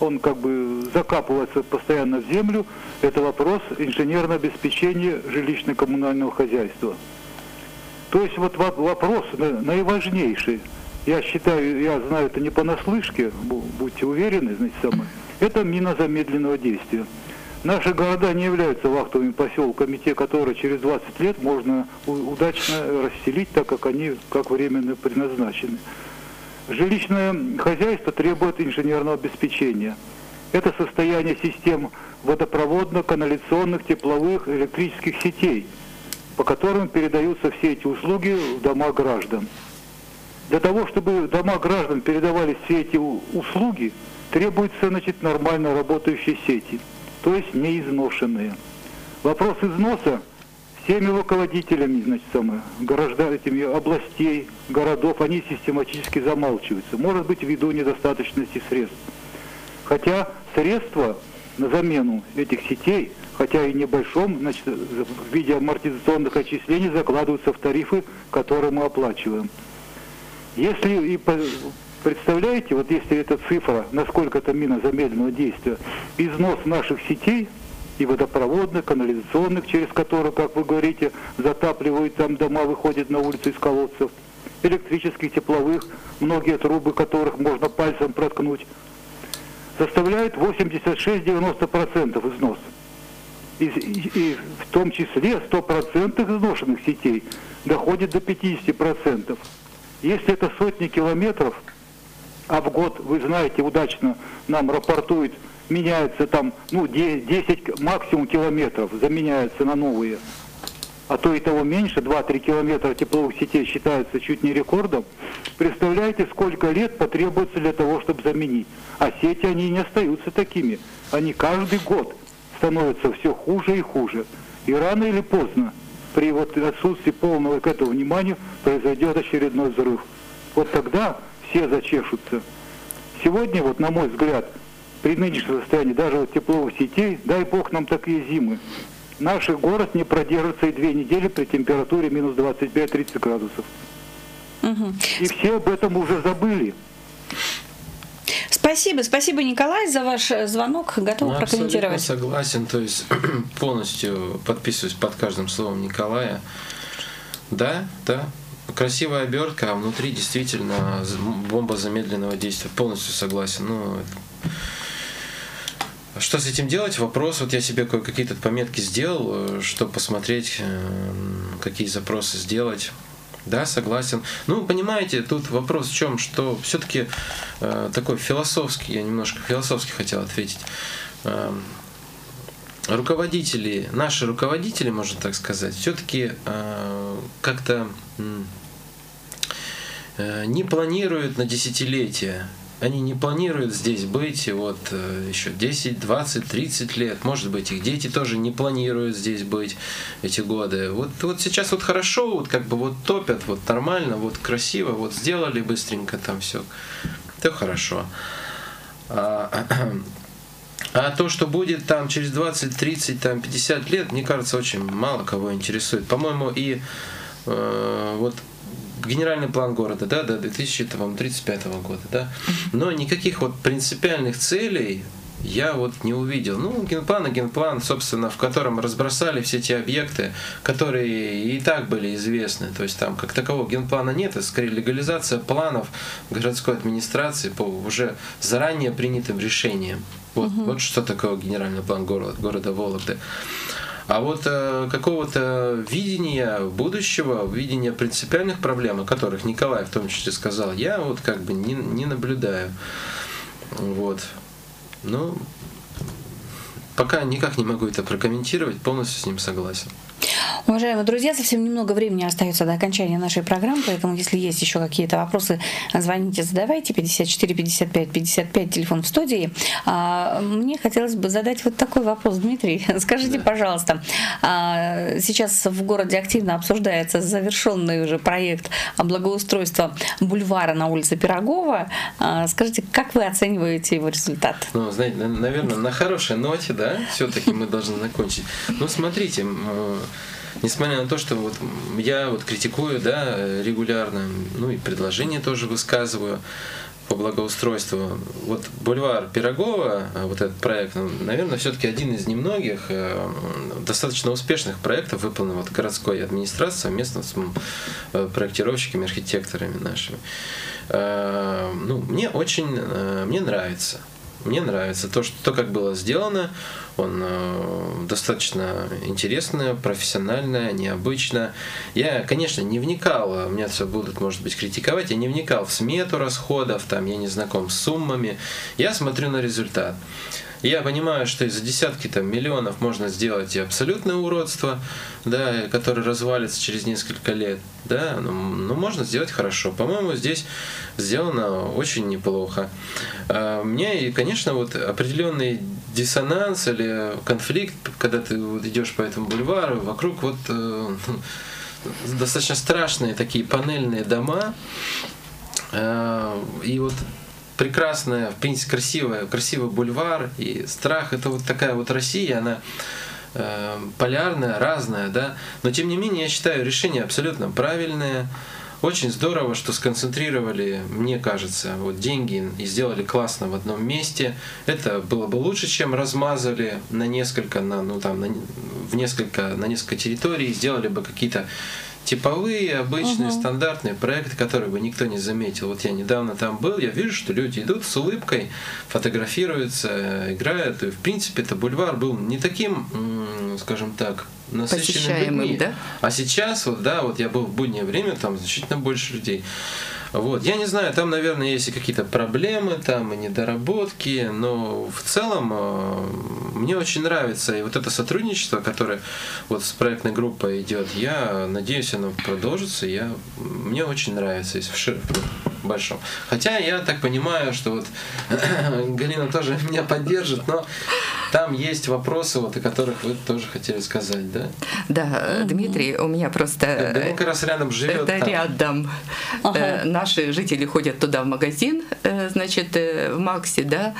он как бы закапывается постоянно в землю, это вопрос инженерного обеспечения жилищно-коммунального хозяйства. То есть вот во- вопрос на- наиважнейший, я считаю, я знаю это не понаслышке, бу- будьте уверены, значит, самое, это мина замедленного действия. Наши города не являются вахтовыми поселками, те, которые через 20 лет можно удачно расселить, так как они как временно предназначены. Жилищное хозяйство требует инженерного обеспечения. Это состояние систем водопроводно-канализационных, тепловых, электрических сетей, по которым передаются все эти услуги в дома граждан. Для того, чтобы дома граждан передавали все эти услуги, требуются значит, нормально работающие сети, то есть не изношенные. Вопрос износа всеми руководителями значит, самое, граждан, областей, городов, они систематически замалчиваются. Может быть, ввиду недостаточности средств. Хотя средства на замену этих сетей, хотя и небольшом, значит, в виде амортизационных отчислений закладываются в тарифы, которые мы оплачиваем. Если и представляете, вот если эта цифра, насколько это мина замедленного действия, износ наших сетей и водопроводных, канализационных, через которые, как вы говорите, затапливают там дома, выходят на улицы из колодцев, электрических, тепловых, многие трубы которых можно пальцем проткнуть, составляет 86-90% износ. И, и- и в том числе 100% изношенных сетей доходит до 50%. Если это сотни километров, а в год, вы знаете, удачно нам рапортует, меняется там, ну, де- 10 максимум километров, заменяются на новые, а то и того меньше, 2-3 километра тепловых сетей считается чуть не рекордом, представляете, сколько лет потребуется для того, чтобы заменить. А сети, они не остаются такими. Они каждый год становятся все хуже и хуже. И рано или поздно, при вот отсутствии полного к этому внимания, произойдет очередной взрыв. Вот тогда все зачешутся. Сегодня, вот на мой взгляд, при нынешнем состоянии даже вот тепловых сетей, дай бог нам такие зимы, наш город не продержится и две недели при температуре минус 25-30 градусов. Мгм. И все об этом уже забыли. Спасибо, спасибо, Николай, за ваш э, звонок. Готов Ну, прокомментировать. Согласен, то есть полностью подписываюсь под каждым словом Николая. Да, да, красивая обертка, а внутри действительно бомба замедленного действия. Полностью согласен. Ну, это- что с этим делать? Вопрос. Вот я себе кое- какие-то пометки сделал, э, чтобы посмотреть, э, какие запросы сделать. Да, согласен. Ну, понимаете, тут вопрос в чем, что все-таки такой философский, я немножко философски хотел ответить. Э, руководители, наши руководители, можно так сказать, все-таки как-то м, э, не планируют на десятилетия. Они не планируют здесь быть вот э, еще 10, 20, 30 лет. Может быть, их дети тоже не планируют здесь быть эти годы. Вот, вот сейчас вот хорошо, вот как бы вот топят, вот нормально, вот красиво, вот сделали быстренько там все. Это хорошо. А, А то, что будет там через 20, 30, там 50 лет, мне кажется, очень мало кого интересует. По-моему, и э, вот генеральный план города, да, до 2035 года, да, но никаких вот принципиальных целей я вот не увидел. Ну, генплан и генплан, собственно, в котором разбросали все те объекты, которые и так были известны. То есть там как такового генплана нет, это скорее легализация планов городской администрации по уже заранее принятым решениям. Вот, угу. вот что такое генеральный план города, города Вологды. А вот э, какого-то видения будущего, видения принципиальных проблем, о которых Николай в том числе сказал, я вот как бы не, не наблюдаю. Вот. Ну, пока никак не могу это прокомментировать, полностью с ним согласен. Уважаемые друзья, совсем немного времени остается до окончания нашей программы, поэтому если есть еще какие-то вопросы, звоните, задавайте. 54 55 55, телефон в студии. А, мне хотелось бы задать вот такой вопрос, Дмитрий. Скажите, да. пожалуйста, а, сейчас в городе активно обсуждается завершенный уже проект благоустройства бульвара на улице Пирогова. А, скажите, как вы оцениваете его результат? Ну, знаете, наверное, на хорошей ноте, да, все-таки мы должны закончить. Ну, смотрите, несмотря на то, что вот я вот критикую, да, регулярно, ну и предложения тоже высказываю по благоустройству. Вот бульвар Пирогова, вот этот проект, наверное, все-таки один из немногих э, достаточно успешных проектов, выполненных вот городской администрацией совместно с э, проектировщиками, архитекторами нашими. Э, ну, мне очень, мне нравится. Мне нравится то, что то, как было сделано, он э, достаточно интересно, профессионально, необычно. Я, конечно, не вникал, меня все будут, может быть, критиковать, я не вникал в смету расходов, там, я не знаком с суммами. Я смотрю на результат. Я понимаю, что из-за десятки там, миллионов можно сделать и абсолютное уродство, да, которое развалится через несколько лет. Да, но, ну, но ну, можно сделать хорошо. По-моему, здесь сделано очень неплохо. А, мне, и, конечно, вот определенный диссонанс или конфликт, когда ты вот идешь по этому бульвару, вокруг вот э, достаточно страшные такие панельные дома. Э, и вот прекрасная, в принципе, красивая, красивый бульвар и страх. Это вот такая вот Россия, она э, полярная, разная, да. Но тем не менее, я считаю решение абсолютно правильное. Очень здорово, что сконцентрировали, мне кажется, вот деньги и сделали классно в одном месте. Это было бы лучше, чем размазали на несколько, на, ну там, на, в несколько, на несколько территорий, сделали бы какие-то типовые, обычные, угу. стандартные проекты, которые бы никто не заметил. Вот я недавно там был, я вижу, что люди идут с улыбкой, фотографируются, играют. И, в принципе, это бульвар был не таким, скажем так, насыщенным людьми. Да? А сейчас, вот, да, вот я был в буднее время, там значительно больше людей. Вот. Я не знаю, там, наверное, есть и какие-то проблемы, там и недоработки, но в целом э, мне очень нравится и вот это сотрудничество, которое вот с проектной группой идет. Я надеюсь, оно продолжится. Я, мне очень нравится, если в шир, большом. Хотя я так понимаю, что вот Галина тоже меня поддержит, но там есть вопросы, вот, о которых вы тоже хотели сказать, да? Да, Дмитрий, у меня просто... Да, он как раз рядом живет. Это там. рядом. Ага. Э, наши жители ходят туда в магазин, э, значит, э, в Максе, да,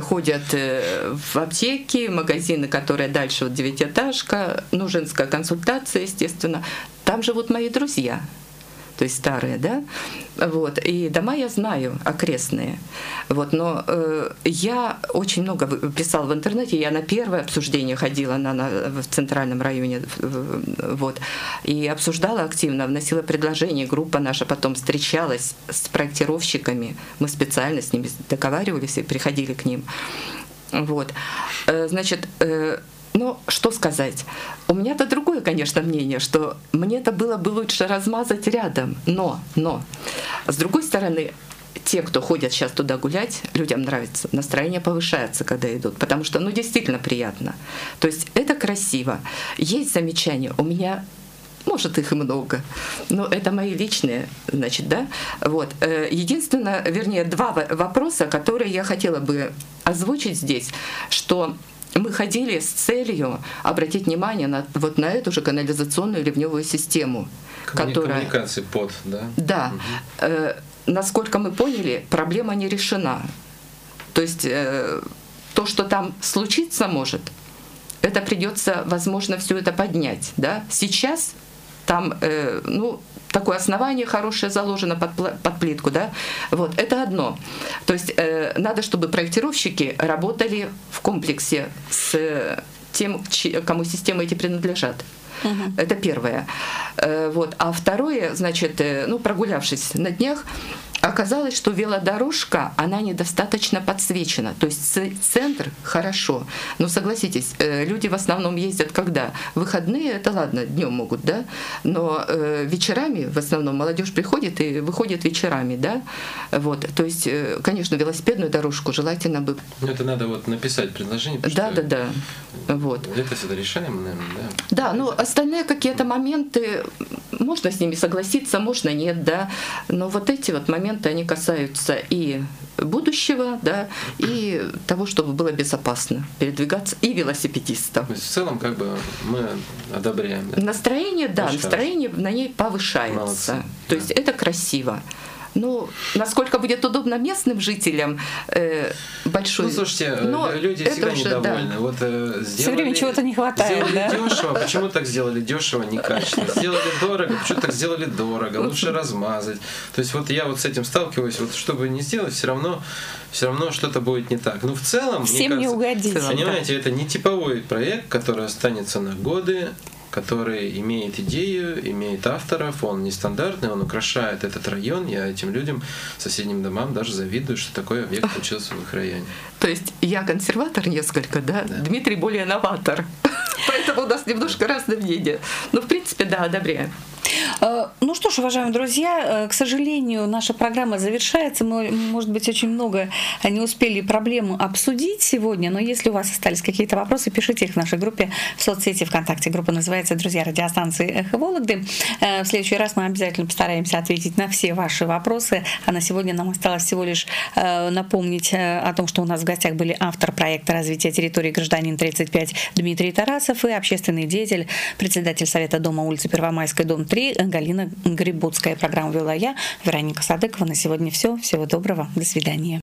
ходят в аптеки, магазины, которые дальше вот девятиэтажка, ну, женская консультация, естественно. Там живут мои друзья то есть старые, да, вот, и дома я знаю, окрестные, вот, но э, я очень много писала в интернете, я на первое обсуждение ходила на, на, в центральном районе, вот, и обсуждала активно, вносила предложения, группа наша потом встречалась с проектировщиками, мы специально с ними договаривались и приходили к ним, вот, э, значит, э, но что сказать? У меня-то другое, конечно, мнение, что мне это было бы лучше размазать рядом. Но, но, с другой стороны, те, кто ходят сейчас туда гулять, людям нравится, настроение повышается, когда идут, потому что, ну, действительно приятно. То есть это красиво. Есть замечания, у меня может, их много. Но это мои личные, значит, да. Вот. Э, единственное, вернее, два вопроса, которые я хотела бы озвучить здесь, что мы ходили с целью обратить внимание на вот на эту же канализационную ливневую систему, Коммуни- которая коммуникации под, да. Да. Угу. Э, насколько мы поняли, проблема не решена. То есть э, то, что там случиться может, это придется, возможно, все это поднять. Да? Сейчас там, э, ну, такое основание хорошее заложено под, под плитку, да, вот, это одно. То есть э, надо, чтобы проектировщики работали в комплексе с тем, кому системы эти принадлежат. Угу. Это первое. Э, вот. А второе, значит, э, ну, прогулявшись на днях, Оказалось, что велодорожка, она недостаточно подсвечена. То есть центр хорошо. Но согласитесь, э, люди в основном ездят когда? Выходные, это ладно, днем могут, да? Но вечерами в основном молодежь приходит и выходит вечерами, да? Вот. То есть, конечно, велосипедную дорожку желательно бы... Ну, это надо вот написать предложение. Да, да, да. Вот. Это всегда решаем, наверное, да? Да, ну остальные какие-то моменты, можно с ними согласиться, можно нет, да. Но вот эти вот моменты они касаются и будущего, да, и того, чтобы было безопасно передвигаться, и велосипедистам. То есть в целом как бы мы одобряем. Да? Настроение, да, Очень настроение хорошо. на ней повышается. Молодцы. То да. есть это красиво. Ну, насколько будет удобно местным жителям, э, большой. Ну, слушайте, Но люди всегда уже, недовольны. Да. Вот э, сделали, Все время чего-то не хватает. Сделали да? дешево, почему так сделали дешево, некачественно. Сделали дорого, почему так сделали дорого, лучше размазать. То есть вот я вот с этим сталкиваюсь, вот чтобы не сделать, все равно все равно что-то будет не так. Ну, в целом, Всем мне кажется, не угодить. Понимаете, это не типовой проект, который останется на годы, который имеет идею, имеет авторов, он нестандартный, он украшает этот район. Я этим людям, соседним домам даже завидую, что такой объект получился в их районе. То есть я консерватор несколько, да? да. Дмитрий более новатор. Поэтому у нас немножко разное мнение. Но, в принципе, да, одобряем. Э, ну что ж, уважаемые друзья, э, к сожалению, наша программа завершается. Мы, может быть, очень много не успели проблему обсудить сегодня, но если у вас остались какие-то вопросы, пишите их в нашей группе в соцсети ВКонтакте. Группа называется «Друзья радиостанции Эхо Вологды». Э, в следующий раз мы обязательно постараемся ответить на все ваши вопросы. А на сегодня нам осталось всего лишь напомнить о том, что у нас в гостях были автор проекта развития территории гражданин 35 Дмитрий Тарасов и общественный деятель, председатель Совета дома улицы Первомайской, дом 3 Галина Грибутская. Программу вела я, Вероника Садыкова. На сегодня все. Всего доброго. До свидания.